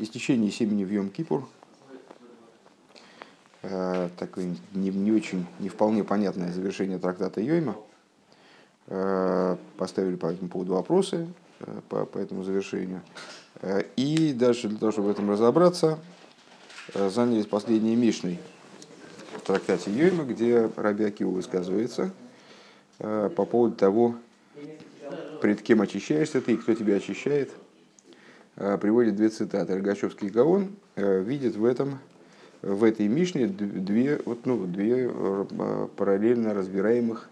Истечение семени в Йом-Кипур. Э, такое не, не очень, не вполне понятное завершение трактата Йойма. Э, поставили по этому поводу вопросы э, по, по этому завершению. И дальше для того, чтобы в этом разобраться, занялись последней Мишной в трактате Йойма, где Раби Акива высказывается по поводу того, пред кем очищаешься ты и кто тебя очищает – приводит две цитаты. Рогачевский Гаон э, видит в этом в этой Мишне две, вот, ну, две э, параллельно разбираемых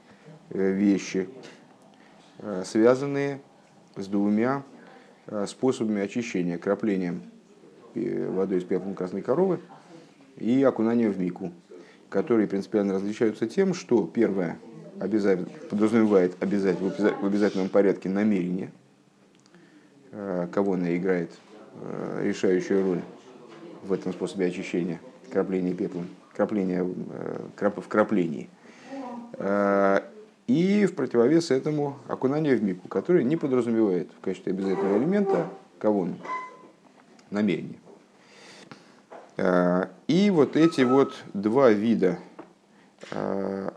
вещи, связанные с двумя способами очищения, краплением водой из пеплом красной коровы и окунанием в мику, которые принципиально различаются тем, что первое обязательно, подразумевает обязательно, в обязательном порядке намерение – Э, кого она играет э, решающую роль в этом способе очищения, крапления пеплом, крапления, э, в краплении. И в противовес этому окунание в мику, которое не подразумевает в качестве обязательного элемента кого намерение. И вот эти вот два вида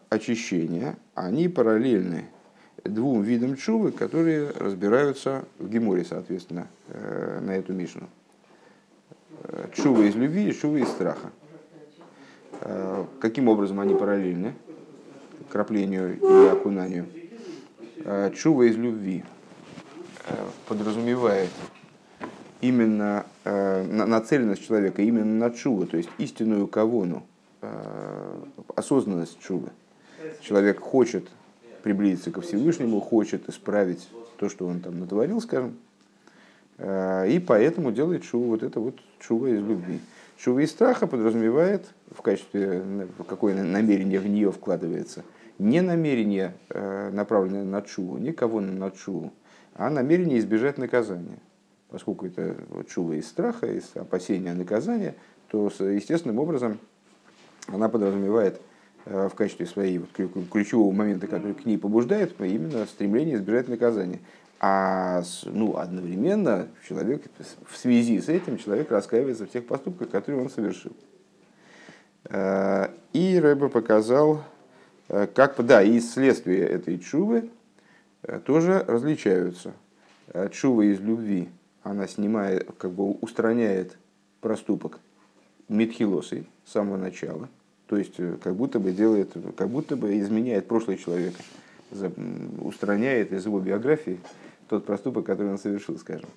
очищения, они параллельны двум видам чувы, которые разбираются в Геморе, соответственно, э, на эту Мишну. Э, чува из любви и чува из страха. Э, каким образом они параллельны краплению и окунанию? Чува из любви подразумевает именно нацеленность человека именно на чуву, то есть истинную кавону, осознанность чувы. Человек хочет приблизиться ко Всевышнему, хочет исправить то, что он там натворил, скажем, э, и поэтому делает шуву, вот это вот шува из любви. Шува из страха подразумевает в качестве, какое намерение в нее вкладывается, не намерение, э, направленное на чуву, никого на чуву, а намерение избежать наказания. Поскольку это шува из страха, из опасения наказания, то естественным образом она подразумевает в качестве своей вот, ключевого момента, который к ней побуждает, именно стремление избежать наказания. А ну, одновременно человек, в связи с этим человек раскаивается в тех поступках, которые он совершил. Э, и Рэбе показал, э, как, да, и следствия этой чувы тоже различаются. Чува из любви, она снимает, как бы устраняет проступок Митхилосы с самого начала – то есть э, как будто бы делает, как будто бы изменяет прошлое человека, устраняет из его биографии тот проступок, который он совершил, скажем.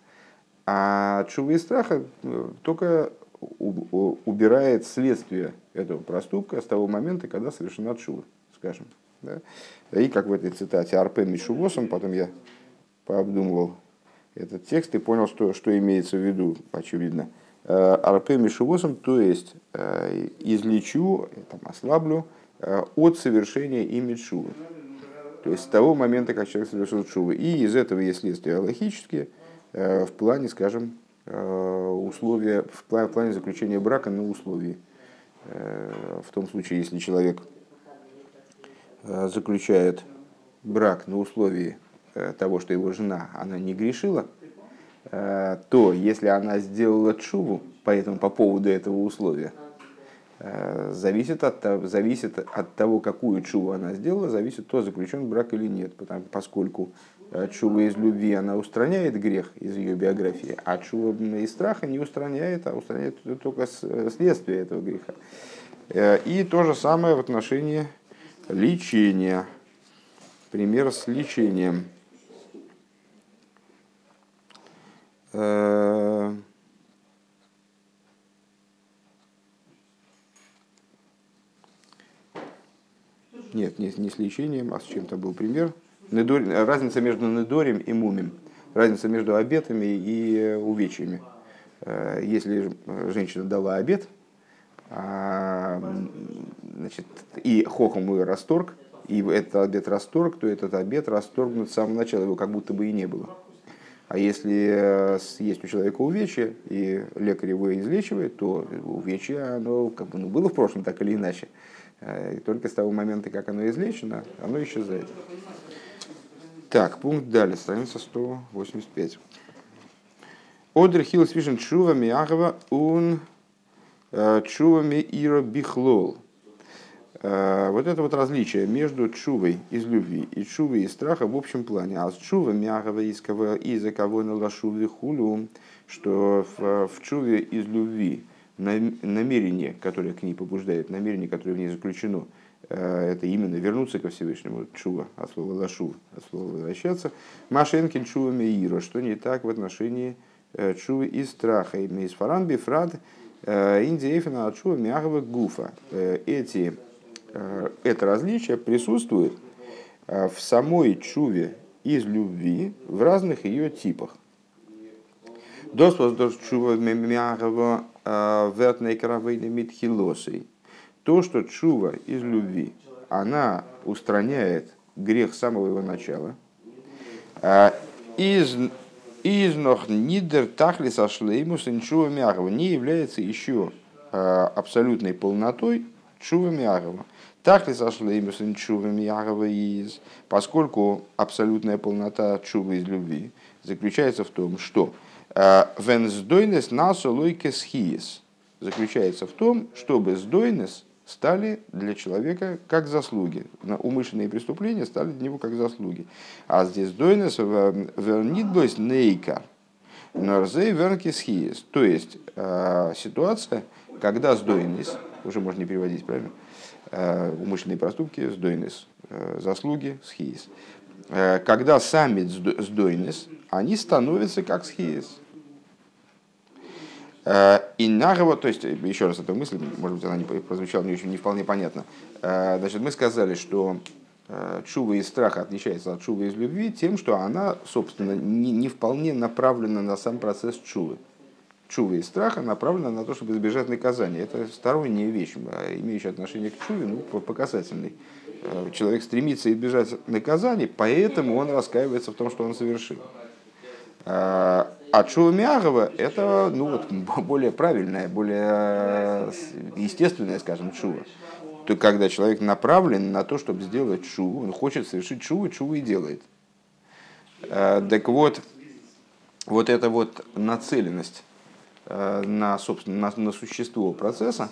А чува и страха э, только убирает следствие этого проступка с того момента, когда совершена чува, скажем. Да? И как в этой цитате Арпен Мишувосом, потом я пообдумывал этот текст и понял, что, что имеется в виду, очевидно – Э, Арпе Мишевосом, то есть э, излечу, там, ослаблю э, от совершения ими шувы. То есть с того момента, как человек совершил шувы. И из этого есть следствия логические в плане, скажем, условия, в плане заключения брака на условии. В том случае, если человек заключает брак на условии того, что его жена, она не грешила, Э, то если она сделала чуву поэтому по поводу этого условия, э, зависит от, зависит от того, какую чуву она сделала, зависит то, заключен брак или нет. Потому, поскольку э, чува из любви, она устраняет грех из ее биографии, а чува из страха не устраняет, а устраняет только следствие этого греха. И то же самое в отношении лечения. Пример с лечением. Э, нет, не, не с лечением, а с чем-то был пример. Недор... Разница между недорем и мумим. Разница между обетами и увечьями. Э, если женщина дала обет, а, значит, и хохом ее расторг, и этот обет расторг, то этот обет расторгнут с самого начала, его как будто бы и не было. А если э, есть у человека увечье, и лекарь его излечивает, то увечье оно как бы, ну, было в прошлом так или иначе. Э, и только с того момента, как оно излечено, оно исчезает. Так, пункт далее, страница 185. Одер хил свишен чувами агава ун чувами ира бихлол. Вот это вот различие между чувой из любви и чувой из страха в общем плане. А с чува мягова из кого из-за кого на лашуве хулю, что в, в чуве из любви намерение, которое к ней побуждает, намерение, которое в ней заключено, это именно вернуться ко Всевышнему, чува, от слова лашу, от слова возвращаться. Машенкин чува меира, что не так в отношении чувы из страха. Из фаран бифрад индиефина от чува мягова гуфа. Эти Э, это различие присутствует э, в самой чуве из любви в разных ее типах. Чува э. То, что чува из любви, она устраняет грех самого его начала. Из из нох нидер тахлис ашлеймус инчува мягова не является еще абсолютной полнотой чува мягова. Так ли сошли им чувами Ягова из, поскольку абсолютная полнота чувы из любви заключается в том, что э, венсдойнес насу лойкес хиес заключается в том, чтобы сдойнес стали для человека как заслуги. Умышленные преступления стали для него как заслуги. А здесь дойнес вернитблойс нейкар. Норзей вернкис хиес. То есть э, ситуация, когда сдойнес, уже можно не переводить, правильно? Э, умышленные проступки, сдойнес, э, заслуги, схиес. Э, когда сами сдойнес, они становятся как схиес. И нарова, то есть, еще раз эту мысль, может быть, она не прозвучала не, очень, не вполне понятно. Значит, мы сказали, что чува из страха отличается от чува из любви тем, что она, собственно, не, не вполне направлена на сам процесс чувы чувы и страха направлена на то, чтобы избежать наказания. Это сторонняя вещь, а имеющая отношение к чуве, ну, по касательной. Э, человек стремится избежать наказаний, поэтому он раскаивается в том, что он совершил. А, а чува мягова – это ну, вот, более правильная, более естественная, скажем, чува. То, когда человек направлен на то, чтобы сделать чуву, он хочет совершить чуву, чуву и делает. Э, так вот, вот эта вот нацеленность Э, на, собственно, на, на существо процесса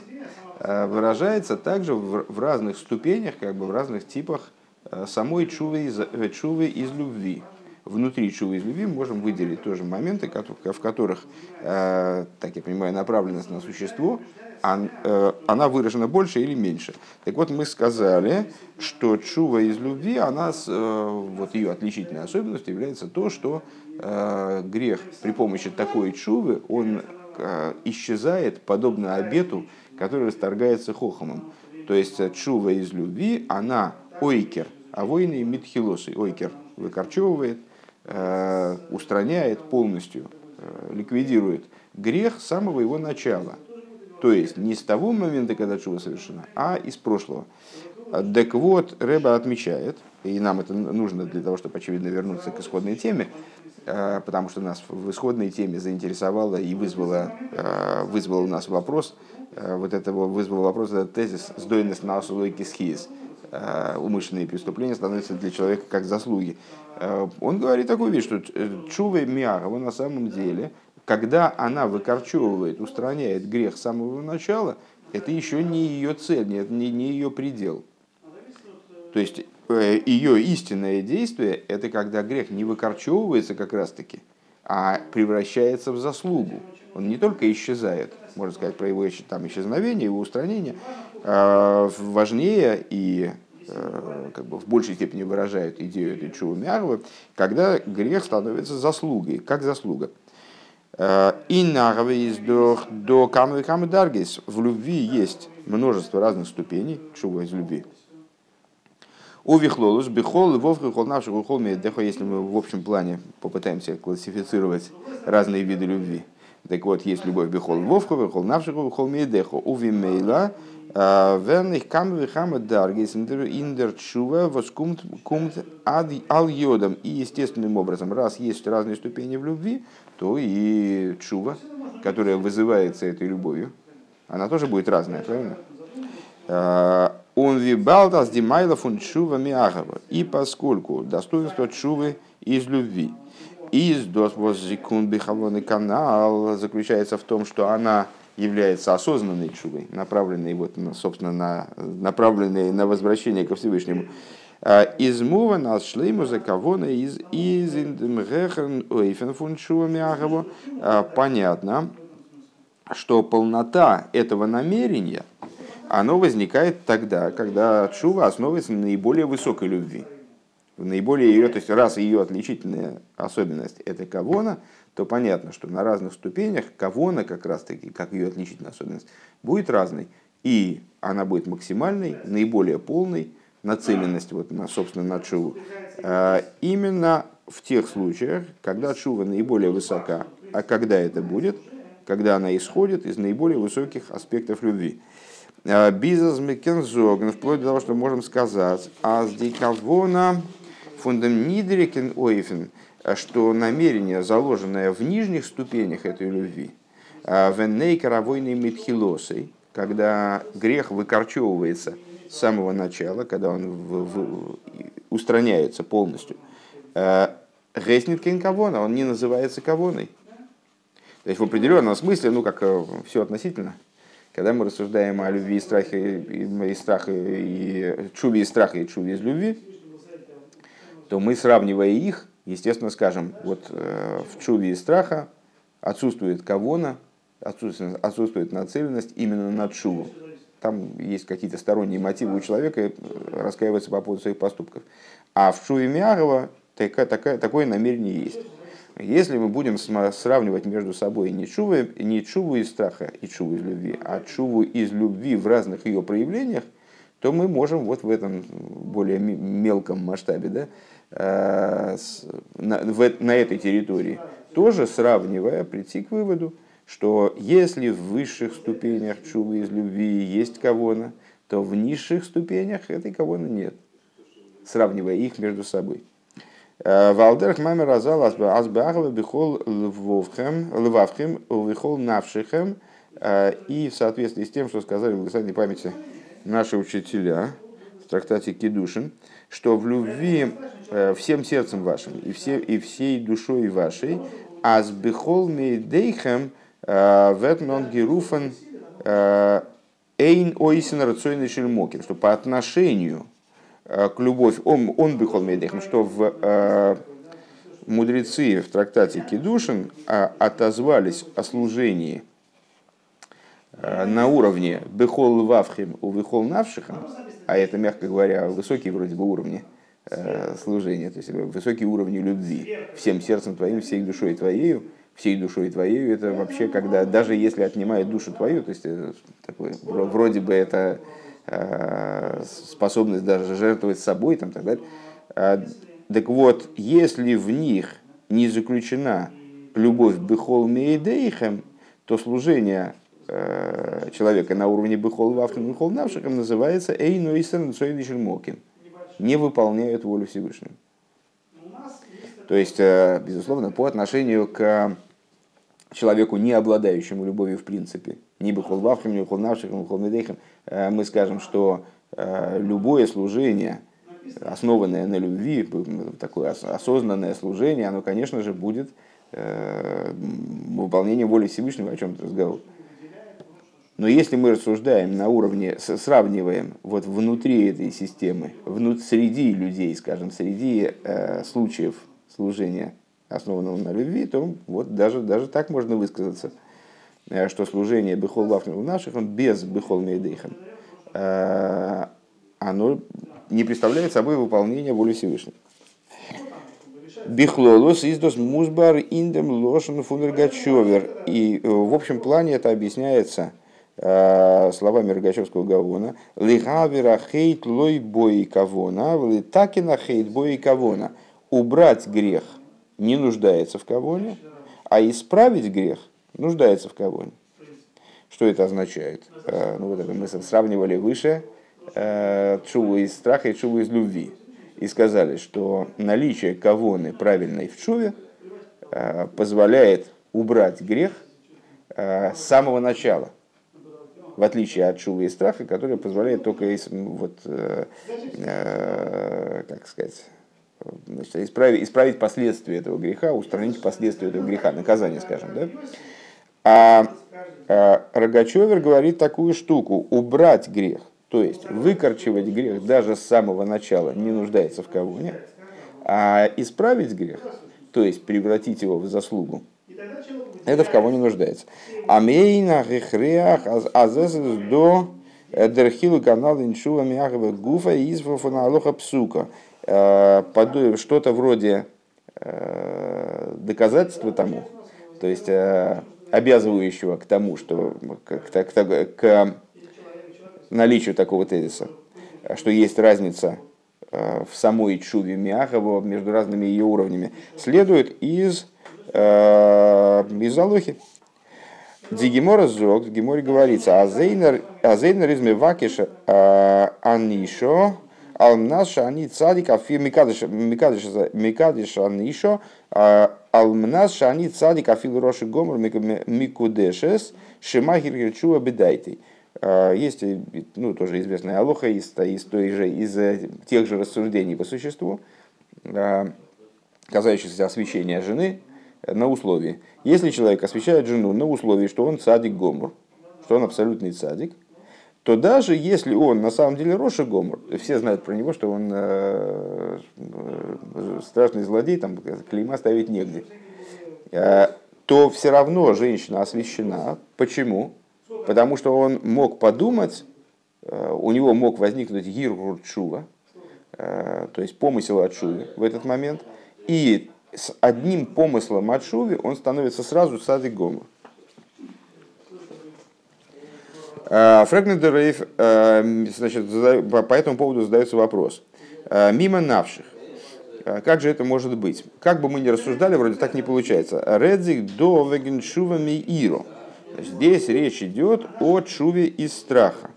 э, выражается также в, в разных ступенях, как бы в разных типах э, самой чувы из, чувы из любви. Внутри чувы из любви можем выделить тоже моменты, в которых, так я понимаю, направленность на существо, она выражена больше или меньше. Так вот, мы сказали, что чува из любви, она, вот ее отличительной особенностью является то, что грех при помощи такой чувы, он Э, исчезает, подобно обету, который расторгается хохомом. То есть э, чува из любви, она ойкер, а воины митхилосы. Ойкер выкорчевывает, э, устраняет полностью, ликвидирует грех с самого его начала. То есть не с того момента, когда чува совершена, а из прошлого. Так вот, Рэба отмечает, и нам это нужно для того, чтобы, очевидно, вернуться к исходной теме, Э, потому что нас в исходной теме заинтересовало и вызвало, э, вызвало у нас вопрос, э, вот этого вызвал вопрос, этот тезис «сдойность на лойки схиз» умышленные преступления становятся для человека как заслуги. Он говорит такую вещь, что чува миарова на самом деле, когда она выкорчевывает, устраняет грех с самого начала, это еще не ее цель, не, не ее предел. То есть Э, ее истинное действие – это когда грех не выкорчевывается как раз-таки, а превращается в заслугу. Он не только исчезает, можно сказать, про его там, исчезновение, его устранение, а важнее и э, как бы в большей степени выражает идею этой чува мярвы, когда грех становится заслугой, как заслуга. Э, и нарвис до камы камы даргис. В любви есть множество разных ступеней, чува из любви. Увихлолус, бихол, вовху, хол наших, хол дехо, если мы в общем плане попытаемся классифицировать разные виды любви. Так вот, есть любовь бихол вовху, хол навших, хол дехо, увимейла, верных камы хама даргис индер чува воскумт кумт ал йодом. И естественным образом, раз есть разные ступени в любви, то и чува, которая вызывается этой любовью, она тоже будет разная, правильно? Он вибалтас димайла фун чува миагава. И поскольку достоинство чувы из любви. из досвоззикун бихалоный канал заключается в том, что она является осознанной чувой, направленной, вот, собственно, на, направленной на возвращение ко Всевышнему. А, из мува нас шлейму за кого из из индемгехен ойфен фун а, Понятно, что полнота этого намерения, оно возникает тогда, когда чува основывается на наиболее высокой любви. Наиболее ее, то есть раз ее отличительная особенность это кавона, то понятно, что на разных ступенях кавона как раз таки, как ее отличительная особенность, будет разной. И она будет максимальной, наиболее полной, нацеленность вот на, собственно, на чуву. А, именно в тех случаях, когда чува наиболее высока, а когда это будет, когда она исходит из наиболее высоких аспектов любви. А, Бизнес Мекензогн, вплоть до того, что можем сказать, а с дикавона фундам нидрикен ойфен – что намерение, заложенное в нижних ступенях этой любви, венней каравойной митхилосой, когда грех выкорчевывается с самого начала, когда он в, в, устраняется полностью, Геснит кавона, он не называется кавоной. То есть в определенном смысле, ну как э, все относительно, когда мы рассуждаем о любви и страхе, и, и страхе, и чуве и страхе, и чуве из любви, то мы, сравнивая их, естественно, скажем, вот э, в чуве и страха отсутствует кавона, отсутствует, отсутствует нацеленность именно на чуву. Там есть какие-то сторонние мотивы у человека э, раскаиваться по поводу своих поступков. А в чуве Мягова такое, такое, такое намерение есть. Если мы будем сравнивать между собой не чуву, не чуву из страха и чуву из любви, а чуву из любви в разных ее проявлениях, то мы можем вот в этом более мелком масштабе да, Э, на, этой территории, тоже сравнивая, прийти к выводу, что если в высших ступенях чувы из любви есть кавона, то в низших ступенях этой кавона нет, сравнивая их между собой. Валдерх мамер разал азбахова бихол лвовхем, лвавхем, увихол навшихем, э, и в соответствии с тем, что сказали в благословенной памяти наши учителя в трактате Кедушин, что в любви Э, всем сердцем вашим и, все, и всей душой вашей, а с бехол мейдейхем э, ветмон геруфен эйн ойсен рационный шельмокин, что по отношению к любовь, он, он бехол мейдейхем, что в мудрецы в трактате Кедушин отозвались о служении на уровне бехол вавхим у бехол навшихам, а это, мягко говоря, высокие вроде бы уровни, Э, служения, то есть высокие уровни любви. Всем сердцем твоим, всей душой твоею, всей душой твоею, это вообще когда, даже если отнимает душу твою, то есть э, такой, вроде бы это э, способность даже жертвовать собой, там, так далее. А, так вот, если в них не заключена любовь бехол мейдейхем, то служение человека на уровне бехол вавкин бехол навшиком называется эйнойсен мокин не выполняют волю Всевышнего. То есть, э, безусловно, по отношению к человеку, не обладающему любовью в принципе, ни бы холвавхим, ни холнавшихим, ни холмедейхим, э, мы скажем, что э, любое служение, основанное на любви, такое осознанное служение, оно, конечно же, будет выполнением воли Всевышнего, о чем ты разговор. Но если мы рассуждаем на уровне, сравниваем вот внутри этой системы, внут, среди людей, скажем, среди э, случаев служения, основанного на любви, то вот даже, даже так можно высказаться, э, что служение Бехол Лафнил наших, он без Бехол Мейдейхан, э, оно не представляет собой выполнение воли Всевышнего. Бихлолос издос музбар индем лошен фунергачевер. И э, в общем плане это объясняется Э, словами Рогачевского Гавона, «Лигавера хейт лой бои кавона, литакина хейт бои кавона». Убрать грех не нуждается в кавоне, а исправить грех нуждается в кавоне. Что это означает? Э, ну, вот это мы сравнивали выше э, чуву из страха и чуву из любви. И сказали, что наличие кавоны правильной в чуве позволяет убрать грех с самого начала – в отличие от шувы и страха, которые позволяют только вот, э, э, как сказать, значит, исправить, исправить последствия этого греха, устранить последствия этого греха, наказание, скажем. Да? А, а Рогачевер говорит такую штуку, убрать грех, то есть выкорчевать грех даже с самого начала не нуждается в кого-нибудь, а исправить грех, то есть превратить его в заслугу, это в кого не нуждается. Амейна грехреах азес до дерхилу канал иншува мяхова гуфа из фоналоха псука. Э, что-то вроде э, доказательства тому, то есть э, обязывающего к тому, что к, к, к наличию такого тезиса, что есть разница в самой чуве Миахова между разными ее уровнями, следует из, из Алохи. Дигимора зог, в Гиморе говорится, азейнер из мевакиша анишо, алмнаша они цадик, а микадиш анишо, алмнаша они цадик, а фил роши гомор микудешес, шимахир герчува бедайтей. Есть ну, тоже известная алоха из, из, той же, из тех же рассуждений по существу, касающихся освящения жены, на условии. Если человек освещает жену на условии, что он цадик гомор, что он абсолютный цадик, то даже если он на самом деле Роша Гомор, все знают про него, что он э, э, страшный злодей, там клейма ставить негде, э, то все равно женщина освящена. Почему? Потому что он мог подумать, э, у него мог возникнуть гиргурчува, э, то есть помысел от шувы в этот момент, и с одним помыслом от Шуви он становится сразу садик Гомор. Э, Фрэгмент Рейф, э, значит, по этому поводу задается вопрос. Э, мимо навших. Как же это может быть? Как бы мы ни рассуждали, вроде так не получается. Редзик до вегеншувами иро. Здесь речь идет о чуве из страха.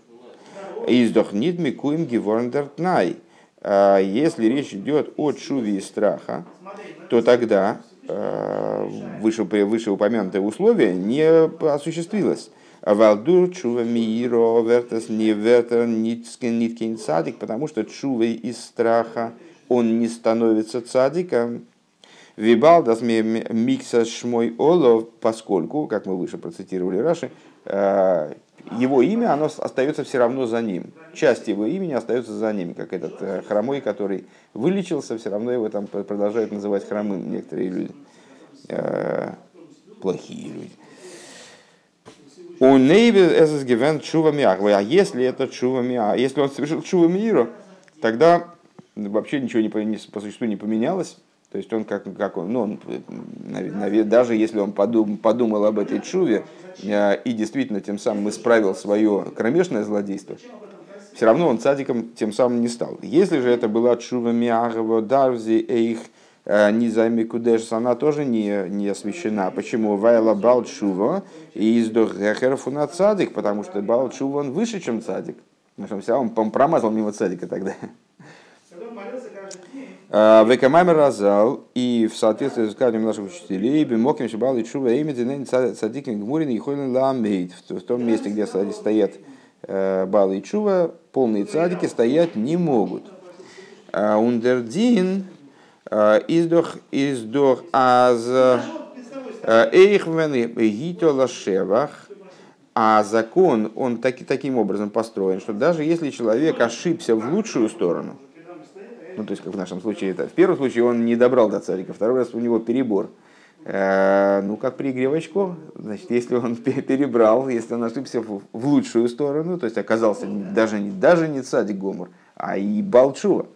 Издохнит микуем геворндертнай. Если речь идет о чуве из страха, то тогда э, выше, вышеупомянутое условие не осуществилось. Валдур чува миро вертес не вертер ниткин цадик, потому что чувой из страха он не становится цадиком. Вибалдас микса шмой олов, поскольку, как мы выше процитировали Раши, э, его имя оно остается все равно за ним. Часть его имени остается за ним, как этот э, хромой, который вылечился, все равно его там продолжают называть хромым некоторые люди. Э, плохие люди. У Нейби эсэс гивен чува А если это чува а если он совершил чува миру, тогда вообще ничего не, по существу не поменялось. То есть он как, как он, ну, он, даже если он подум, подумал об этой чуве э, и действительно тем самым исправил свое кромешное злодейство, все равно он цадиком тем самым не стал. Если же это была чува миагова дарзи эйх э, низами кудеш, она тоже не, не освящена. Почему? Вайла бал чува и издох гехерфу на цадик, потому что бал чува он выше, чем цадик. Потому что он, промазал мимо цадика тогда. Векамамер разал и в соответствии с сказанием наших учителей, бимоким шибал и чува имя динен цадикин гмурин и хойлен ламейт. В том месте, где стоят э, Бал и Чува, полные цадики стоять не могут. Ундердин э, издох издох аз э, эйхвен гито лашевах, а закон, он таки, таким образом построен, что даже если человек ошибся в лучшую сторону, ну, то есть, как в нашем случае, это в первом случае он не добрал до царика, второй раз у него перебор. Э, ну, как при игре в очко, значит, если он перебрал, если он ошибся в, в лучшую сторону, то есть оказался даже даже не цадик Гомор, а и Балчува, э,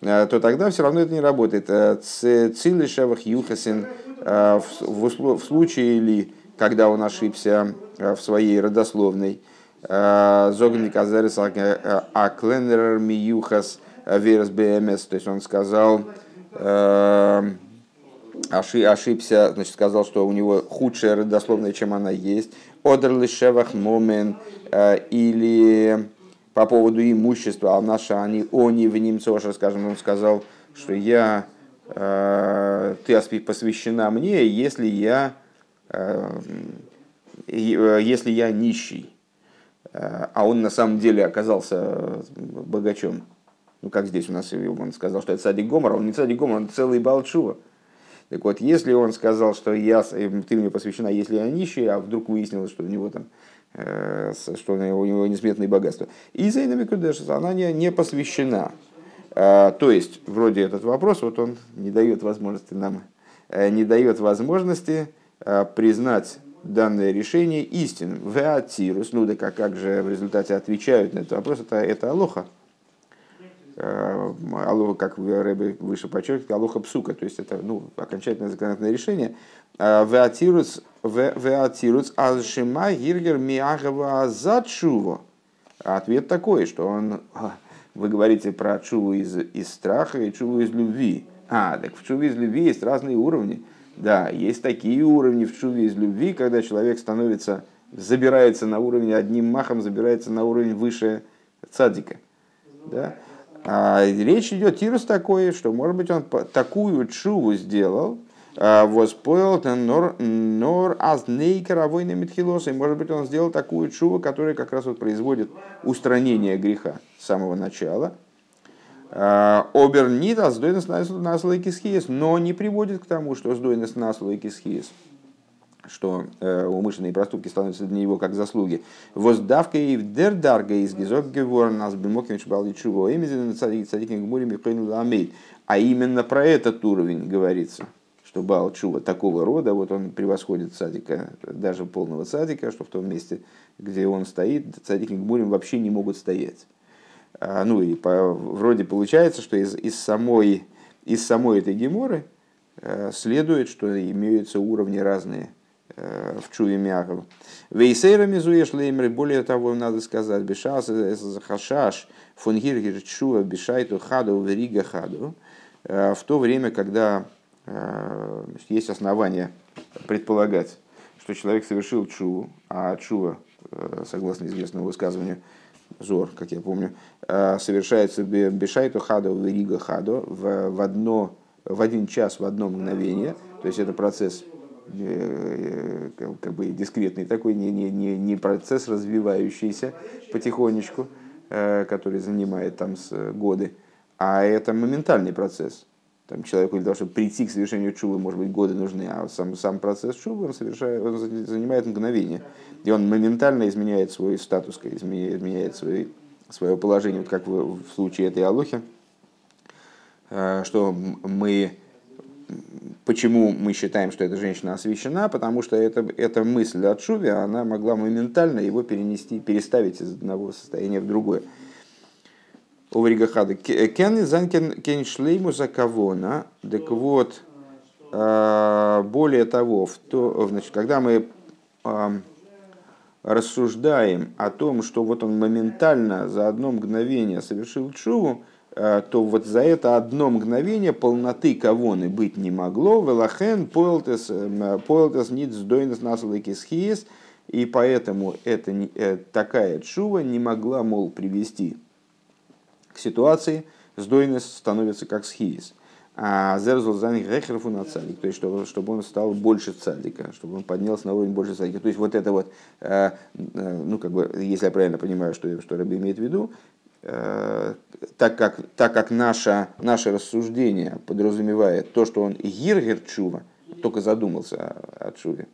то тогда все равно это не работает. Э, Цили Шевах Юхасин в, в, случае ли, когда он ошибся в своей родословной, Зогник Азерес Акленер Миюхас – Верс БМС, то есть он сказал, э, ошибся, значит, сказал, что у него худшая родословная, чем она есть. Одер лишевах момен э, или по поводу имущества, а наши они они в немцоша, скажем, он сказал, что я, э, ты посвящена мне, если я, если я нищий, а он на самом деле оказался богачом Ну, как здесь у нас он сказал, что это садик Гомор, он не садик Гомор, он целый Балчува. Так вот, если он сказал, что я, ты мне посвящена, если я нищий, а вдруг выяснилось, что у него там что у него несметные богатства. И Зейна Микудешес, она не, не посвящена. То есть, вроде этот вопрос, вот он не дает возможности нам, не дает возможности признать данное решение истинным. Веатирус, ну да как, как же в результате отвечают на этот вопрос, это, это алоха. Э, алоха, как Рэбе выше подчеркивает, алоха псука, то есть это ну, окончательное законодательное решение. Э, веатирус азшима гиргер миагава азадшуво. Ответ такой, что он, вы говорите про чуву из, из страха и чуву из любви. А, так в чуве из любви есть разные уровни. Да, есть такие уровни в чуве из любви, когда человек становится, забирается на уровень, одним махом забирается на уровень выше цадика. Да? А речь идет тирус такой, что, может быть, он такую чуву сделал, воспоил нор, нор аз нейкер митхилос, и, может быть, он сделал такую чуву, которая как раз вот производит устранение греха с самого начала, Обернит а сдойнес наслойки схиес, но не приводит к тому, что сдойнес наслойки схиес что э, умышленные проступки становятся для него как заслуги. Воздавка и вдердарга из гизок гевор нас бимокимич баличуво именно цадикин гмури михойну ламейт. А именно про этот уровень говорится, что Бал Чува такого рода, вот он превосходит садика, даже полного садика, что в том месте, где он стоит, садики Гмурим вообще не могут стоять. А, ну и по, вроде получается, что из, из, самой, из самой этой геморы э, следует, что имеются уровни разные э, в чуве мягов. Вейсейра мизуеш леймер, более того, надо сказать, бешас захашаш фонгиргир чува бешайту хаду верига хаду, э, в то время, когда есть основания предполагать, что человек совершил чуву, а чува, согласно известному высказыванию, Зор, как я помню, э, совершается бешайту хадо в рига хадо в, в, одно, в один час, в одно мгновение. То есть это процесс э, э, как бы дискретный такой, не, не, не, не процесс развивающийся потихонечку, который занимает там с годы, а это моментальный процесс. Там человеку для того, чтобы прийти к совершению чувы, может быть, годы нужны, а сам, сам процесс чувы он, совершает, он занимает мгновение. И он моментально изменяет свой статус, изменяет, свой, свое положение, вот как в, в случае этой Алохи, э, что мы Почему мы считаем, что эта женщина освящена? Потому что эта, эта мысль от Шуви, она могла моментально его перенести, переставить из одного состояния в другое. Овригахада. Кен занкен кен шлейму за кавона. Так вот, а, более того, в то, значит, когда мы рассуждаем о том, что вот он моментально за одно мгновение совершил чуву, а, то вот за это одно мгновение полноты кавоны быть не могло. Велахен поэлтес ниц дойнес насалыкис хиес, и поэтому эта, э, такая чува не могла, мол, привести ситуации сдойнес становится как схиис. А зерзул за них рехерфу на цадик, то есть чтобы, чтобы он стал больше цадика, чтобы он поднялся на уровень больше цадика. То есть вот это вот, э, э, ну как бы, если я правильно понимаю, что, что Раби имеет в виду, э, так как, так как наше, наше рассуждение подразумевает то, что он гиргер чува, только задумался о, о чуве,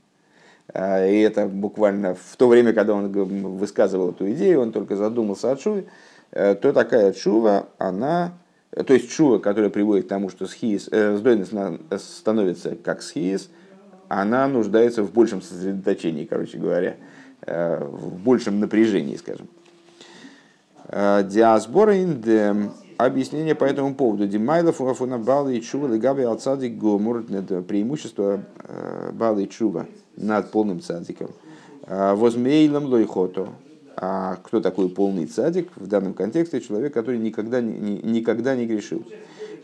и это буквально в то время, когда он высказывал эту идею, он только задумался о чуве, то такая чува, она, то есть чува, которая приводит к тому, что схиис, э, становится как схиис, она нуждается в большем сосредоточении, короче говоря, э, в большем напряжении, скажем. Э, диасбора индем. Объяснение по этому поводу. Димайлов уафуна балы и чува легаби алцади гомур. Это преимущество балы и чува над полным цадиком. Возмейлом лойхото. А кто такой полный цадик? В данном контексте человек, который никогда не, никогда не грешил.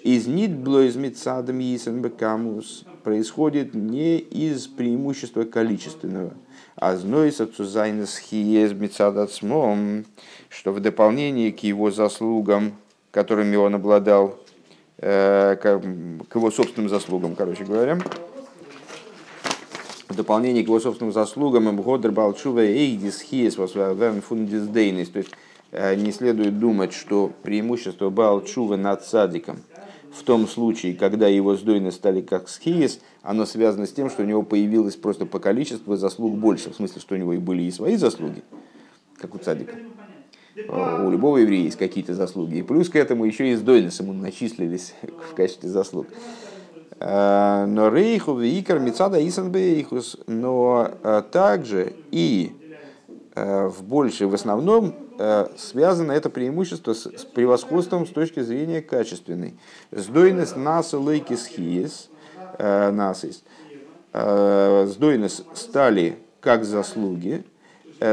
Из нитбло из мецадом бекамус происходит не из преимущества количественного, а знойса цузайнес хиез мецадацмом, что в дополнение к его заслугам, которыми он обладал, э, к его собственным заслугам, короче говоря, в дополнение к его собственным заслугам, Мгодер Балчува Эйдис Хиес Верн Фундис Дейнис. То есть не следует думать, что преимущество Баалчува над садиком в том случае, когда его сдойны стали как схиес, оно связано с тем, что у него появилось просто по количеству заслуг больше. В смысле, что у него и были и свои заслуги, как у цадика. У любого еврея есть какие-то заслуги. И плюс к этому еще и сдойнес ему начислились в качестве заслуг. Э, но рейху викар мецада исанбейхус, но э, также и э, в больше, в основном связано это преимущество с, с превосходством с точки зрения качественной. Сдойнес наса лейкис хиес, насис. Сдойнес стали как заслуги,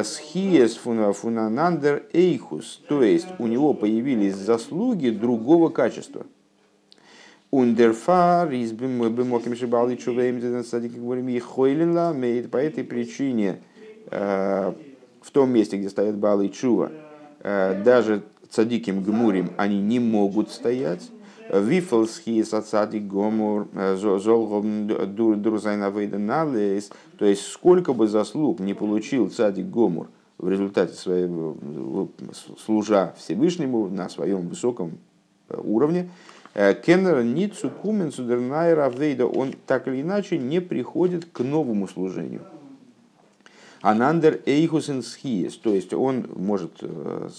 схиес фунанандер эйхус, то есть у него появились заслуги другого качества – Ундерфар бимоким шибали чувейм садики говорим и хойлила по этой причине э, в том месте, где стоят балы чува, э, даже цадиким гмурим они не могут стоять. Вифлсхи сацади гомур э, золгом дурзайна. То есть сколько бы заслуг не получил цадик гомур в результате своего служа Всевышнему на своем высоком уровне, Кеннер Ницу Кумен Судернайра Вейда, он так или иначе не приходит к новому служению. Анандер Эйхусен Схиес, то есть он может, э,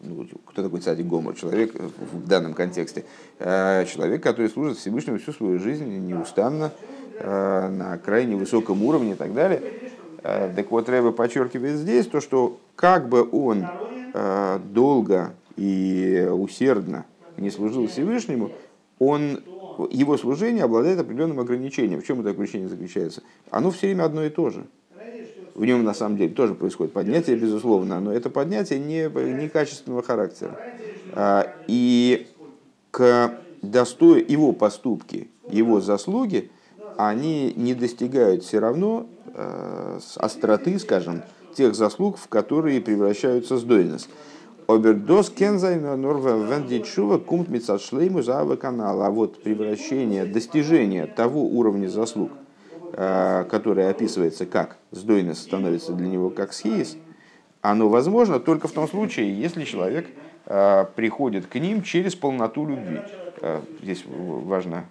ну, кто такой цадик Гомор, человек в данном контексте, э, человек, который служит Всевышнему всю свою жизнь неустанно, на крайне высоком уровне и так далее. Так вот, Рэба подчеркивает здесь то, что как бы он долго и усердно не служил Всевышнему, он, его служение обладает определенным ограничением. В чем это ограничение заключается? Оно все время одно и то же. В нем на самом деле тоже происходит поднятие, безусловно, но это поднятие не, не качественного характера. А, и к достою его поступки, его заслуги, они не достигают все равно э, остроты, скажем, тех заслуг, в которые превращаются сдойность. Обердос кензайн норва вендичува кумт мицашлейму за канала. А вот превращение, достижение того уровня заслуг, э, который описывается как сдойность становится для него как схиис, оно возможно только в том случае, если человек э, приходит к ним через полноту любви. Э, здесь важно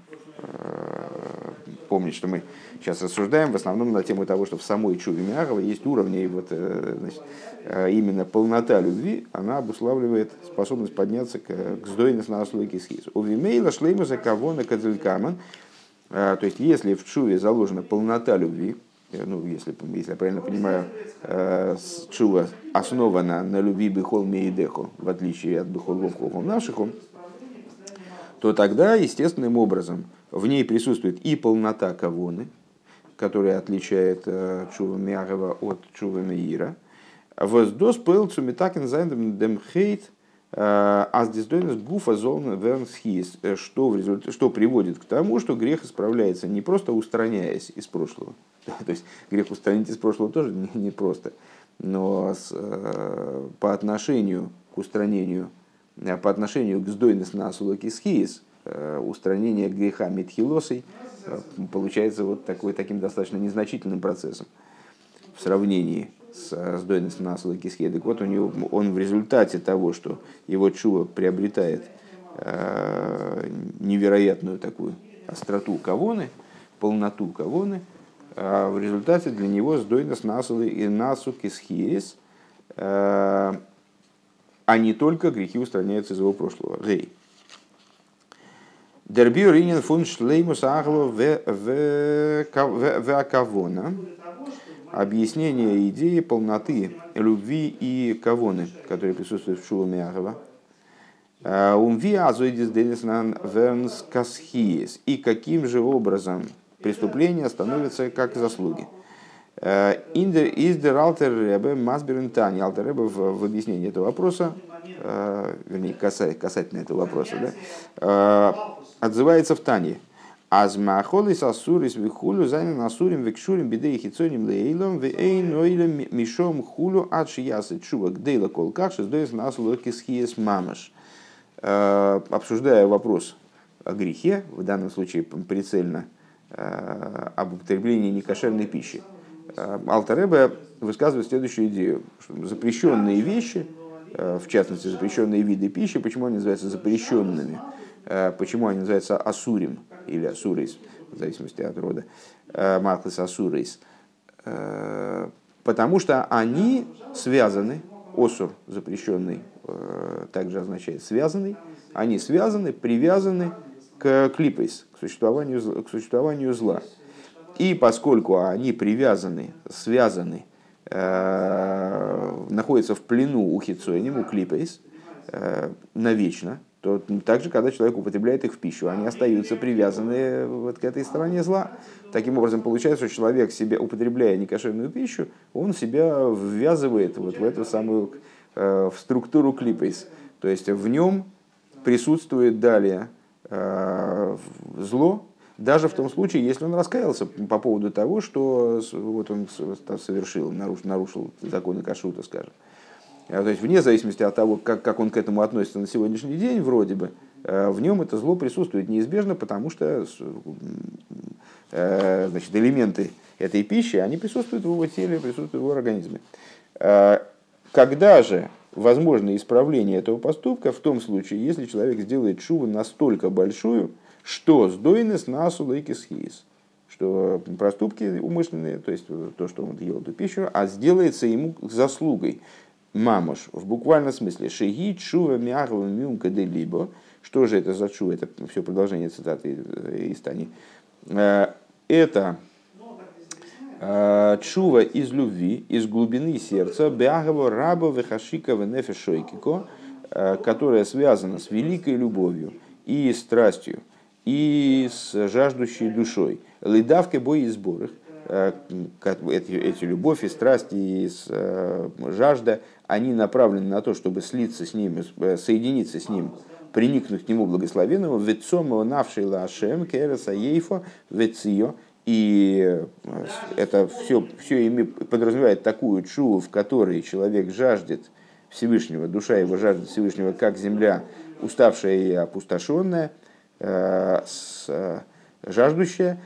помнить, что мы сейчас рассуждаем в основном на тему того, что в самой Чуве Мягова есть уровни, и вот э, значит, э, именно полнота любви, она обуславливает способность подняться к, к сдойности на слойке схиз. У Вимейла за кого на кадзелькаман, э, то есть если в Чуве заложена полнота любви, ну, если, если я правильно понимаю, Чува основана на любви Бехол Мейдеху, в отличие от Бехол Вовхохом нашиху, то тогда естественным образом в ней присутствует и полнота кавоны, которая отличает э, Чува Мягова от Чува Меира. Воздос пыл цумитакен зайндем дем хейт э, аз диздойнес гуфа золн вернсхис, э, что, в результате, что приводит к тому, что грех исправляется не просто устраняясь из прошлого. То есть грех устранить из прошлого тоже не, не просто, но с, по отношению к устранению, по отношению к сдойнес на сулокисхиис, устранение греха метхилосой – получается вот такой, таким достаточно незначительным процессом в сравнении с, с дойностью Насула Кисхедек. Вот у него, он в результате того, что его чува приобретает э, невероятную такую остроту кавоны, полноту кавоны, э, в результате для него сдойность Насулы и Насу Кисхиес, э, а не только грехи устраняются из его прошлого. Рей. Дербио ринен фун шлеймус агло в акавона. Объяснение идеи полноты любви и кавоны, которые присутствуют в Шуламе Агава. Умви азоидис дениснан вернс касхиес. И каким же образом преступление становится как заслуги. Из дер алтер ребе масберен тани. Алтер ребе в объяснении этого вопроса, вернее, касательно этого вопроса, да, отзывается в Тане. Азмахолис асурис вихулю зайнен асурим викшурим бедей хицоним лейлом вейн мишом хулю адши ясы чува гдейла колкаши сдоис нас локисхиес мамаш. Э, обсуждая вопрос о грехе, в данном случае прицельно э, об употреблении некошерной пищи, э, Алтаребе высказывает следующую идею, что запрещенные вещи в частности, запрещенные виды пищи, почему они называются запрещенными, почему они называются асурим или асурейс, в зависимости от рода, Марклес асурейс, потому что они связаны, осур запрещенный также означает связанный, они связаны, привязаны к клипейс, к существованию, к существованию зла. И поскольку они привязаны, связаны, э, находятся в плену у хитсуэним, у клипейс, э, навечно, то также, когда человек употребляет их в пищу, они остаются привязаны вот к этой стороне зла. Таким образом, получается, что человек, себя, употребляя некошерную пищу, он себя ввязывает вот в эту самую э, в структуру клипейс. То есть в нем присутствует далее э, зло, даже в том случае, если он раскаялся по поводу того, что вот он совершил, нарушил, нарушил законы кашута, скажем. А, то есть, вне зависимости от того, как, как он к этому относится на сегодняшний день, вроде бы, э, в нем это зло присутствует неизбежно, потому что э, значит, элементы этой пищи, они присутствуют в его теле, присутствуют в его организме. Когда же возможно исправление этого поступка в том случае, если человек сделает шуву настолько большую, что сдойнес насу лейкис что проступки умышленные, то есть то, что он ел эту пищу, а сделается ему заслугой. Мамош, в буквальном смысле, шеги чува мягва мюмка де либо, что же это за чува, это все продолжение цитаты из Тани. Э, это Э, чува из любви, из глубины сердца, бягово раба вехашика венефешойкико, э, которая связана с великой любовью и страстью, и с жаждущей душой. Лидавке бой и сборах, э, эти, эти любовь и страсть и жажда, они направлены на то, чтобы слиться с ним, соединиться с ним, приникнуть к нему благословенному, вецом его навший лашем, кереса ейфо, вецио, и э, это все, все подразумевает такую чуву, в которой человек жаждет Всевышнего, душа его жаждет Всевышнего, как земля, уставшая и опустошенная, э, с, жаждущая.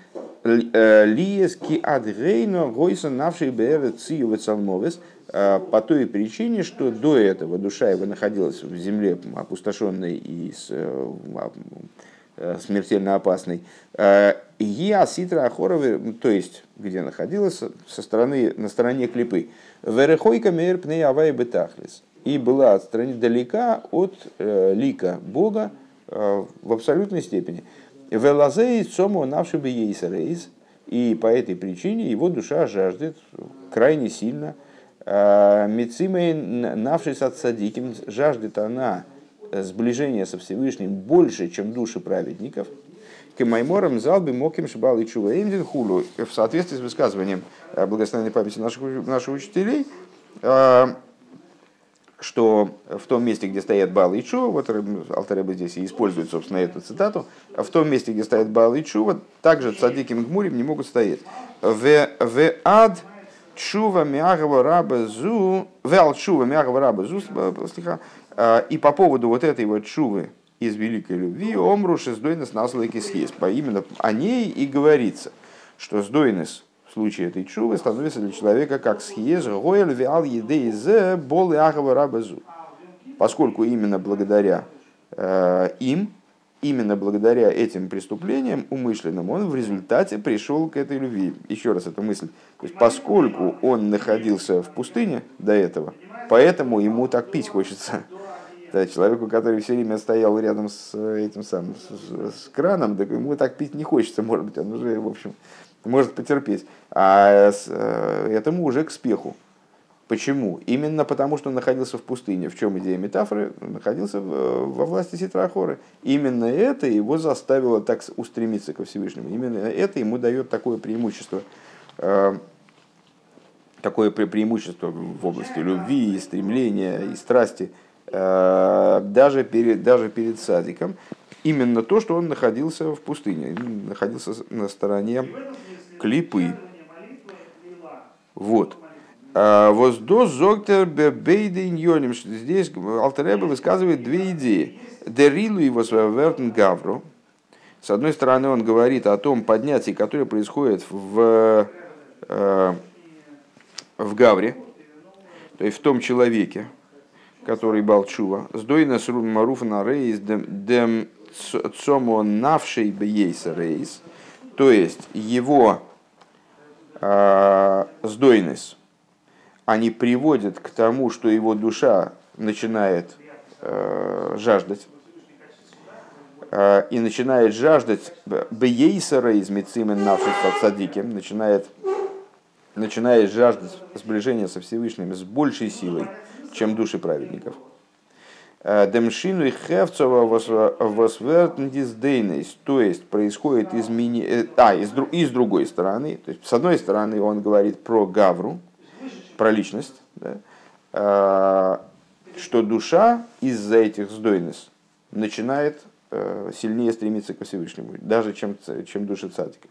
Лиески адгейно гойса навший бэр цию э, по той причине, что до этого душа его находилась в земле опустошенной и с, смертельно опасной, Гиа Ситра Ахоровы, то есть где находилась, со стороны, на стороне клипы. Верехойка мер пней авай бетахлис. И была от стороны далека от э, лика Бога э, в абсолютной степени. Велазей цому навши бы рейс. И по этой причине его душа жаждет крайне сильно. Э, Мицимей навшись от садиким, жаждет она сближения со Всевышним больше, чем души праведников – Кемаймором залби моким шибал и чува хулу. В соответствии с высказыванием э, благословенной памяти наших, наших учителей, э, что в том месте, где стоят Бал и Чува, вот Алтареба здесь и использует, собственно, эту цитату, в том месте, где стоят Бал и Чува, также цадиким гмурим не могут стоять. В ад чува мягого раба зу, вел чува мягого раба зу, э, и по поводу вот этой вот чувы, из великой любви, омру шездойнес наслайки съесть. Именно о ней и говорится, что сдойнес случае этой чувы становится для человека как съез гоэль виал едей зе бол и рабазу. Поскольку именно благодаря э, им, именно благодаря этим преступлениям умышленным, он в результате пришел к этой любви. Еще раз эта мысль. То есть, поскольку он находился в пустыне до этого, поэтому ему так пить хочется да, человеку, который все время стоял рядом с этим самым, с, с краном, так ему так пить не хочется, может быть, он уже, в общем, может потерпеть. А э, этому уже к спеху. Почему? Именно потому, что он находился в пустыне. В чем идея метафоры? Он находился в, во власти Ситрахоры. Именно это его заставило так устремиться ко Всевышнему. Именно это ему дает такое преимущество. Э, такое преимущество в области любви, и стремления, и страсти – Э, даже перед, даже перед садиком, именно то, что он находился в пустыне, находился на стороне клипы. Вот. Э, Воздос зоктер бейдин Здесь Алтереба высказывает две идеи. Дерилу его вертен гавру. С одной стороны, он говорит о том поднятии, которое происходит в, э, в Гавре, то есть в том человеке, который Балчува, сдойна с Маруфа рейс дем цомо навшей бейса рейс, то есть его э, сдойность, они приводят к тому, что его душа начинает э, жаждать, э, и начинает жаждать бейсера из мицимен навших садиким, начинает, начинает жаждать сближения со Всевышним с большей силой, чем души праведников. Э, Демшину и Хевцова восвертндиздейнес, то есть происходит изменение, э, а, и с, и с другой стороны, то есть с одной стороны он говорит про Гавру, про личность, да, э, что душа из-за этих сдойнес начинает сильнее стремиться ко Всевышнему, даже чем, чем души цадика.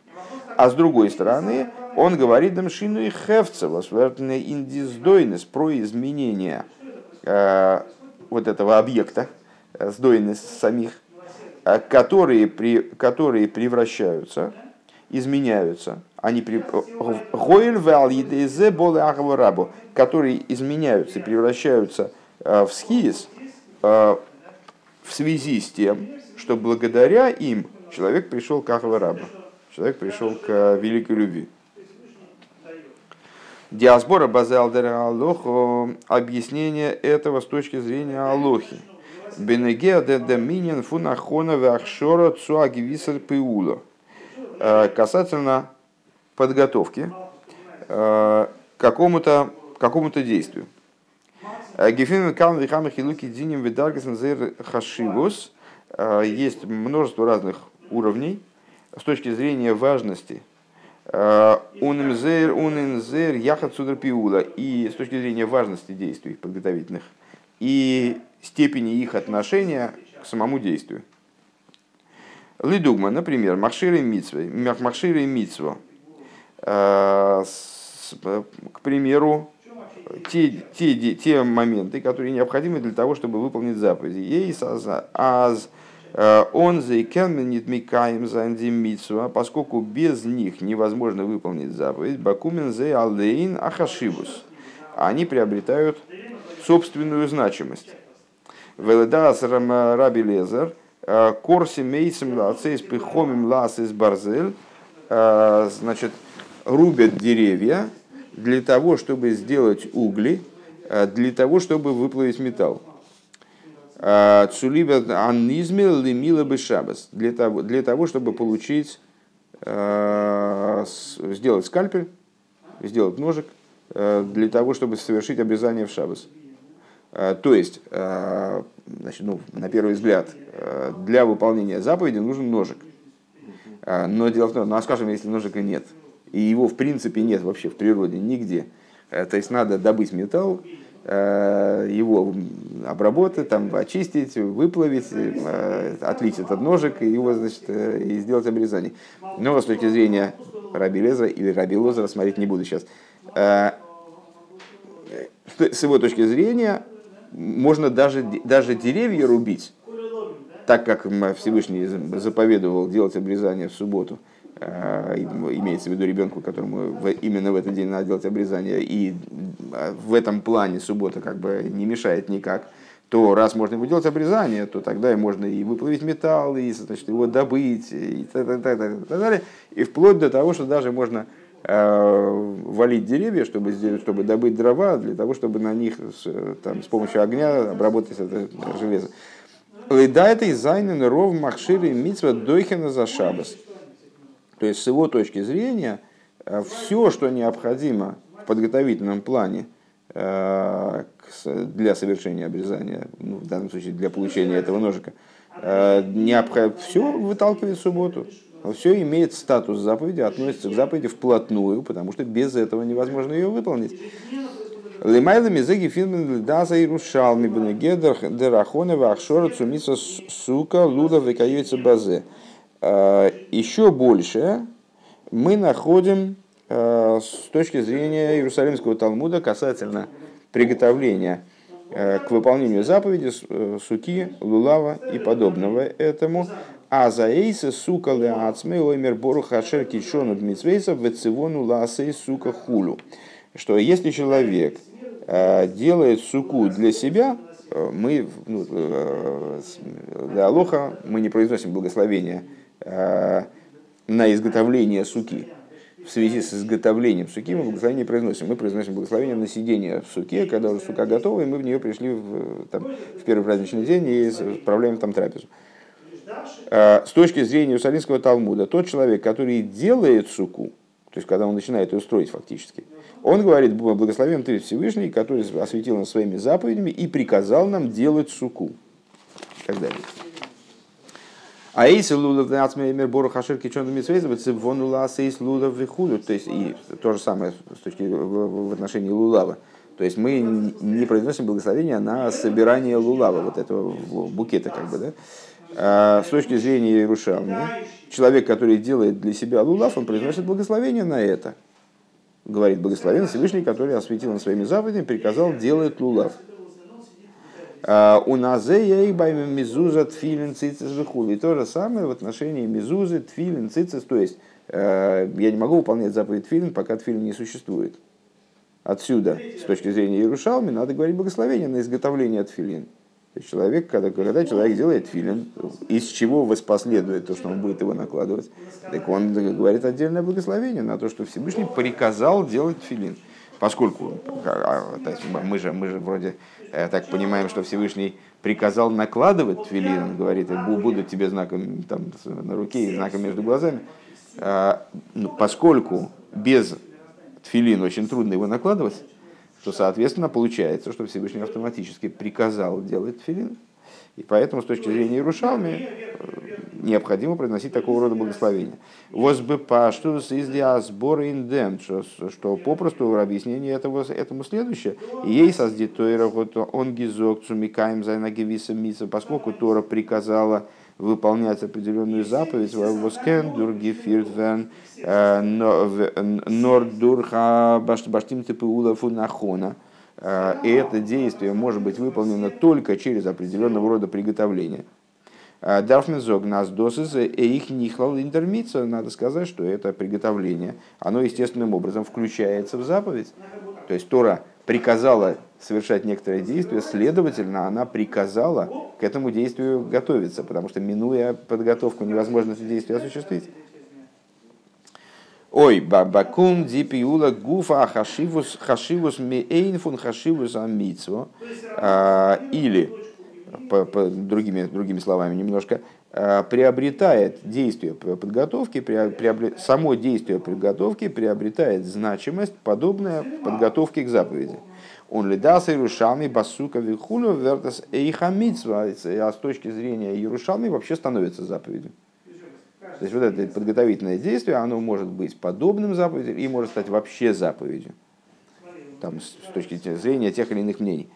А с другой стороны, он говорит Демшину и Хевцова, индиздойнес, про изменение вот этого объекта, э, сдоенность самих, э, которые, при, которые превращаются, изменяются, они при... которые изменяются превращаются э, в схиис в связи с тем, что благодаря им человек пришел к Ахварабу, человек пришел к великой любви. Диасбора базалдера Алохо объяснение этого с точки зрения Алохи. Бенегеа де доминин фунахона вахшора цуагивисер пиула. Э, касательно подготовки э, к какому-то какому-то действию. Э, Гефин кам вихам хилуки диним видаргас назер хашивус. Есть множество разных уровней с точки зрения важности Э, унинзер, унинзер, яхат судерпиула. И с точки зрения важности действий подготовительных и степени их отношения к самому действию. Лидугма, например, Махширы Митсвы, Махширы Митсво. Э, к примеру, те, те, те моменты, которые необходимы для того, чтобы выполнить заповеди. Ей аз Э, он заикенменит микаем зандимитсуа, поскольку без них невозможно выполнить заповедь, бакумен зе алдейн ахашибус. Они приобретают собственную значимость. Веледас раби лезер, э, корси мейсим лацейс пихомим лас из барзель, э, значит, рубят деревья для того, чтобы сделать угли, для того, чтобы выплавить металл. Цулиба аннизмил лимила бы шабас. Для того, для того, чтобы получить, э, сделать скальпель, сделать ножик, э, для того, чтобы совершить обрезание в шабас. Э, то есть, значит, ну, на первый взгляд, для выполнения заповеди нужен ножик. Но дело в том, ну а скажем, если ножика нет, и его в принципе нет вообще в природе нигде, то есть надо добыть металл, его обработать, там, очистить, выплавить, э, отлить этот ножик и его, значит, э, и сделать обрезание. Но с точки зрения Раби Лезера или Раби Лозера смотреть не буду сейчас. С его точки зрения можно даже, даже деревья рубить, так как Всевышний заповедовал делать обрезание в субботу – Э, имеется в виду ребенку, которому именно в этот день надо делать обрезание, и э, в этом плане суббота как бы не мешает никак, то раз можно ему делать обрезание, то тогда и можно и выплавить металл, и значит, его добыть, и так, так, так, так, так далее. И вплоть до того, что даже можно э, валить деревья, чтобы, сделать, чтобы добыть дрова, для того, чтобы на них с, там, с помощью огня обработать это железо. Да, это из Зайнен Ров Махшири Митсва Дойхена за Шабас. То есть с его точки зрения э, все, что необходимо в подготовительном плане э, для совершения обрезания, ну, в данном случае для получения этого ножика, э, все выталкивает в субботу. Все имеет статус заповеди, относится к заповеди вплотную, потому что без этого невозможно ее выполнить. Лемайла мизеги филмен даза и рушалми бенегедер дерахонева ахшора цумиса сука луда векаюется базе. Э, еще больше мы находим э, с точки зрения Иерусалимского Талмуда касательно приготовления э, к выполнению заповеди суки, лулава и подобного этому. А за эйса сука леацме оймер бору хашер кишону дмитсвейса вецивону ласей сука хулю. Что если человек делает суку для себя, мы, ну, для Алоха мы не произносим благословения на изготовление суки. В связи с изготовлением суки мы благословение произносим. Мы произносим благословение на сидение в суке, когда уже сука готова, и мы в нее пришли в, там, в первый праздничный день и справляем там трапезу. С точки зрения Иерусалимского Талмуда, тот человек, который делает суку, то есть когда он начинает ее строить фактически, он говорит, благословен ты Всевышний, который осветил нас своими заповедями и приказал нам делать суку. И так далее. А если лулов нацмеймер бору хашир кичон митсвейзоваться вонула сейс лулов вихуду. То есть и то же самое с точки в, отношении лулава. То есть мы не произносим благословения на собирание лулава, вот этого букета как бы, да. А с точки зрения Иерушалми, человек, который делает для себя лулав, он произносит благословение на это. Говорит благословен Всевышний, который осветил на своими заповедями, приказал делать лулав. А, у назе ей байме мизуза тфилин цицис И то же самое в отношении мизузы тфилин цицис. То есть э, я не могу выполнять заповедь тфилин, пока тфилин не существует. Отсюда, с точки зрения Иерушалми, надо говорить благословение на изготовление тфилин. Человек, когда, когда человек делает филин, из чего воспоследует то, что он будет его накладывать, так он говорит отдельное благословение на то, что Всевышний приказал делать филин. Поскольку а, мы, же, мы же вроде Э, так понимаем, что Всевышний приказал накладывать твилин, говорит, будут тебе знаком там, на руке и знаком между глазами, а, ну, поскольку без тфилин очень трудно его накладывать, то, соответственно, получается, что Всевышний автоматически приказал делать тфилин, и поэтому с точки зрения Иерушалми э, необходимо произносить такого рода благословения. Воз бы паштус из сбора индем, что попросту объяснение этого, этому следующее. Ей создит Тойра, он гизок цумикаем за мица, поскольку Тора приказала выполнять определенную заповедь, воскен дурги фиртвен э, нордурха баштим тепеула фунахона, Э, и это действие может быть выполнено только через определенного рода приготовление. Э, Дарфмезог нас досыз и их нихлал интермица. Надо сказать, что это приготовление, оно естественным образом включается в заповедь. То есть Тора приказала совершать некоторое действие, следовательно, она приказала к этому действию готовиться, потому что, минуя подготовку, невозможно это действие осуществить. Ой, бабакун дипиула гуфа хашивус хашивус мейнфун хашивус амитсво. А, или, по, по, другими, другими словами немножко, а, приобретает действие подготовки, приобрет, само действие подготовки приобретает значимость, подобная подготовке к заповеди. Он лидаса Иерушалми басука вихулю вертас эйхамитсва, а с точки зрения Иерушалми вообще становится заповедью. То есть вот это подготовительное действие, оно может быть подобным заповедям и может стать вообще заповедью. Там, с точки зрения тех или иных мнений.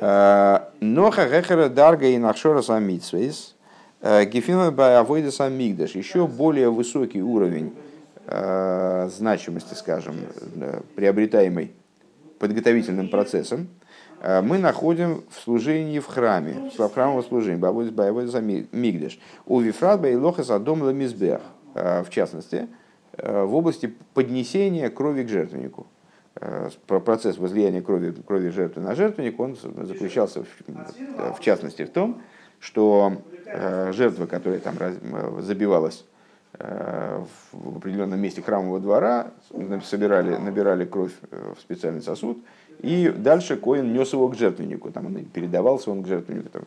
А, Ноха Гехера Дарга и Нахшора Самитсвейс а, Гефина Баавойда Самигдаш. Еще более высокий уровень а, значимости, скажем, приобретаемой подготовительным процессом, мы находим в служении в храме, в храмовом служении, Бабудис Байводис Мигдеш. У Вифрат Байлоха Садом Ламизбех, э, в частности, э, в области поднесения крови к жертвеннику. Процесс возлияния крови, крови жертвы на жертвенник, он заключался в, в частности в том, что жертва, которая там забивалась в определенном месте храмового двора, собирали, набирали кровь в специальный сосуд, и дальше Коин нес его к жертвеннику, там он передавался он к жертвеннику. Там.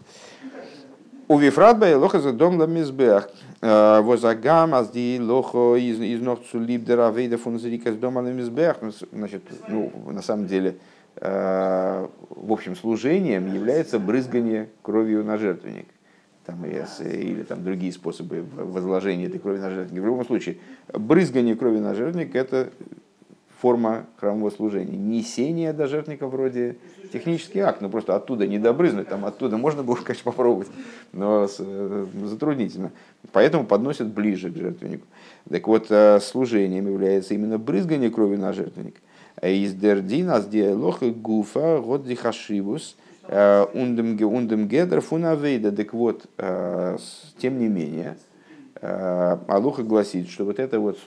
У Вифратба лоха за дом ламизбех. Э, возагам аз ди лохо из из нохцу либдера вейда фунзрика с дома ламизбех. Значит, ну, на самом деле, э, в общем, служением является брызгание кровью на жертвенник там, или там, другие способы возложения этой крови на жертвенник. В любом случае, брызгание крови на жертвенник – это форма храмового служения. Несение до жертвника вроде технический акт, но просто оттуда не добрызнуть, там оттуда можно было, конечно, попробовать, но э, затруднительно. Поэтому подносят ближе к жертвеннику. Так вот, э, служением является именно брызгание крови на жертвенник. Из дердин аз диалоха гуфа год дихашивус э, ундем гедер фунавейда. Так вот, тем не менее, Алуха гласит, что вот, это вот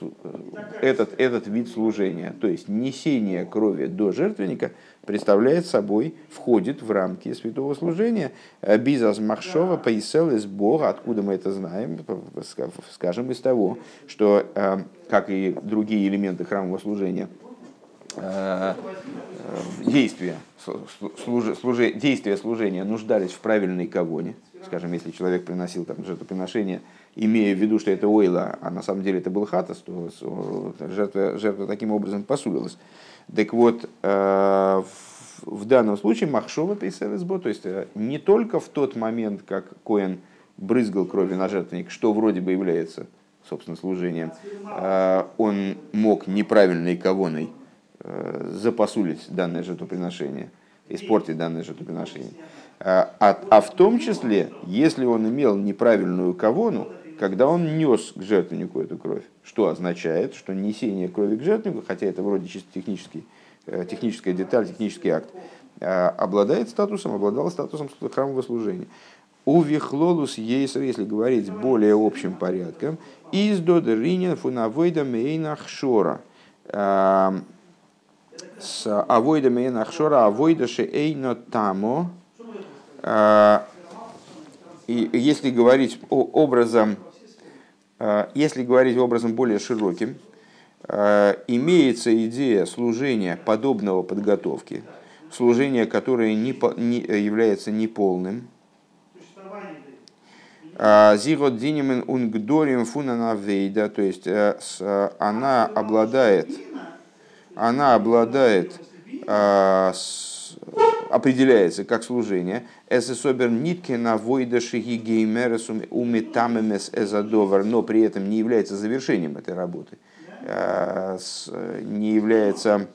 этот, этот вид служения, то есть несение крови до жертвенника, представляет собой, входит в рамки святого служения. Бизас Махшова поисел из Бога, откуда мы это знаем, скажем, из того, что, как и другие элементы храмового служения, действия, служи, действия служения нуждались в правильной кавоне. Скажем, если человек приносил там жертвоприношение, имея в виду, что это ойла, а на самом деле это был хатас, то жертва, жертва таким образом посулилась. Так вот, э, в данном случае махшова пейсересбо, то есть э, не только в тот момент, как Коэн брызгал кровью на жертвенник, что вроде бы является, собственно, служением, э, он мог неправильной кавоной запосулить данное жертвоприношение, испортить данное жертвоприношение. А, а в том числе, если он имел неправильную кавону, когда он нес к жертвеннику эту кровь, что означает, что несение крови к жертвеннику, хотя это вроде чисто технический, э, техническая деталь, технический акт, а, обладает статусом, обладал статусом храмового служения. У вихлолус ейсер, если говорить более общим порядком, из додеринен фунавойда мейнах шора. С авойда мейнах шора, авойда шейно тамо. И если говорить образом Э, если говорить образом более широким, э, имеется идея служения подобного подготовки, служения, которое не, не является неполным. Э, Зирот динимен унгдорим фунанавейда, то есть она обладает, она обладает определяется как служение. Эсэсобер нитке на войда шиги геймересум уметамемес эзадовар, но при этом не является завершением этой работы, а, не является,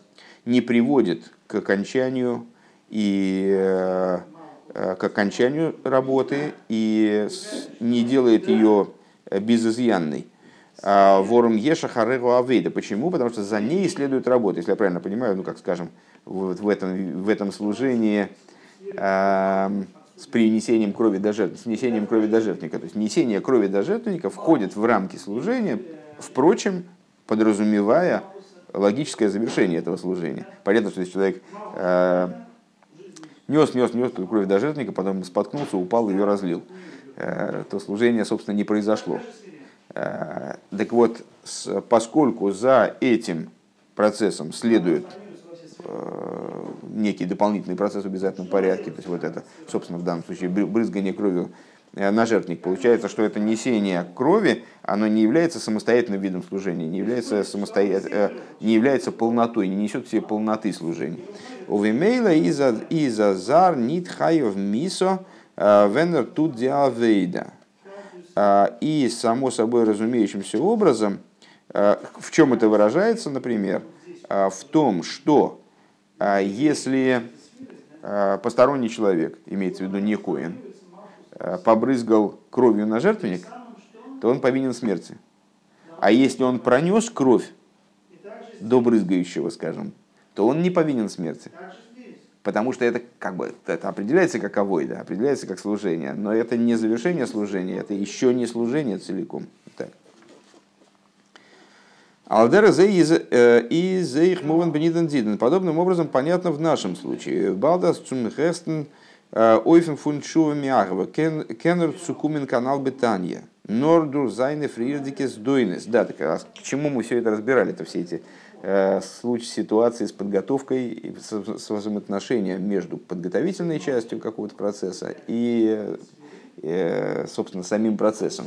не приводит к окончанию и э, к окончанию работы и не делает ее безызъянной. А, ворум Еша Харегу Авейда. Почему? Потому что за ней следует работа. Если я правильно понимаю, ну, как скажем, вот в этом, в этом служении э, с принесением крови до жертв, с несением крови до жертвника. То есть несение крови до жертвника входит в рамки служения, впрочем, подразумевая логическое завершение этого служения. Понятно, что если человек э, нес, нес, нес кровь до жертвника, потом споткнулся, упал, ее разлил, э, то служение, собственно, не произошло. Э, так вот, поскольку за этим процессом следует некий дополнительный процесс в обязательном порядке, то есть вот это, собственно, в данном случае брызгание кровью э, на жертвник, получается, что это несение крови, оно не является самостоятельным видом служения, не является, самостоят... не является полнотой, не несет в себе полноты служения. Увимейла иза зар хаев мисо венер тут диавейда. И, само собой разумеющимся образом, в чем это выражается, например, в том, что если посторонний человек, имеется в виду не коин, побрызгал кровью на жертвенник, то он повинен смерти. А если он пронес кровь до брызгающего, скажем, то он не повинен смерти. Потому что это как бы это определяется как авойда, определяется как служение, но это не завершение служения, это еще не служение целиком. Так. Алдера э, и зейх мовен бениден. Подобным образом понятно в нашем случае. Балдас цум э, ойфен фун чувами агва кеннер цукумен канал бетанья. Нордур зайне фриердикес дойнес. Да, так а к чему мы все это разбирали, это все эти Э, случай ситуации с подготовкой и с взаимоотношением между подготовительной частью какого-то процесса и, э, собственно, самим процессом.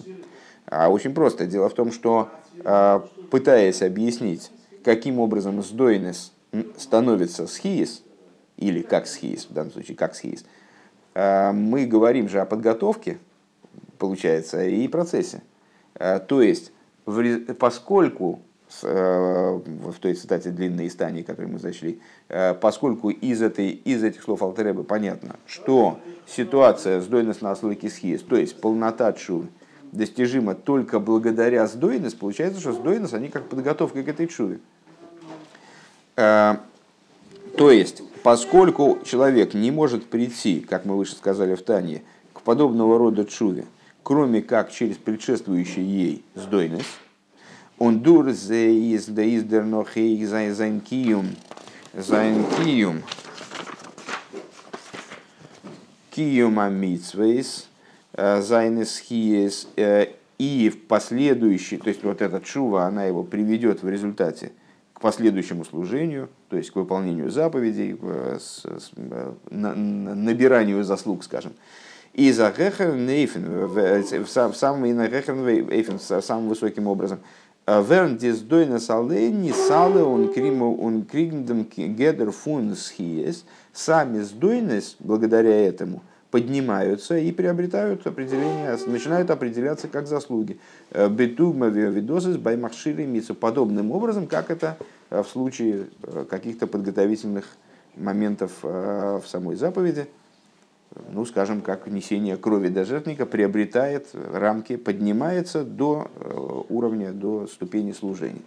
А очень просто. Дело в том, что э, пытаясь объяснить, каким образом сдойнес становится схиис, или как схиис, в данном случае как схиис, мы говорим же о подготовке, получается, и процессе. То есть, поскольку Э, в той цитате длинной из Тани, которую мы зашли, э, поскольку из, этой, из этих слов Алтереба понятно, что ситуация с дойнес на слойке схиес, то есть полнота чур, достижима только благодаря сдойнес, получается, что сдойнес, они как подготовка к этой чуве. Э, то есть, поскольку человек не может прийти, как мы выше сказали в Тане, к подобного рода чуве, кроме как через предшествующую ей сдойность. Он дур зе из да из дернохей зайнкиум зайнкиум киюма митсвейс зайнес хиес и в последующий, то есть вот эта чува, она его приведет в результате к последующему служению, то есть к выполнению заповедей, к набиранию заслуг, скажем. И за гехер нейфен, в самом нейфен, самым высоким образом. Верн дис дойна салени сале он криму он кригндем гедер фун схиес. Сами сдойность, благодаря этому, поднимаются и приобретают определение, начинают определяться как заслуги. Бетугма видосис баймахшири мицу. Подобным образом, как это в случае каких-то подготовительных моментов в самой заповеди ну, скажем, как несение крови до жертвника приобретает рамки, поднимается до э, уровня, до ступени служения.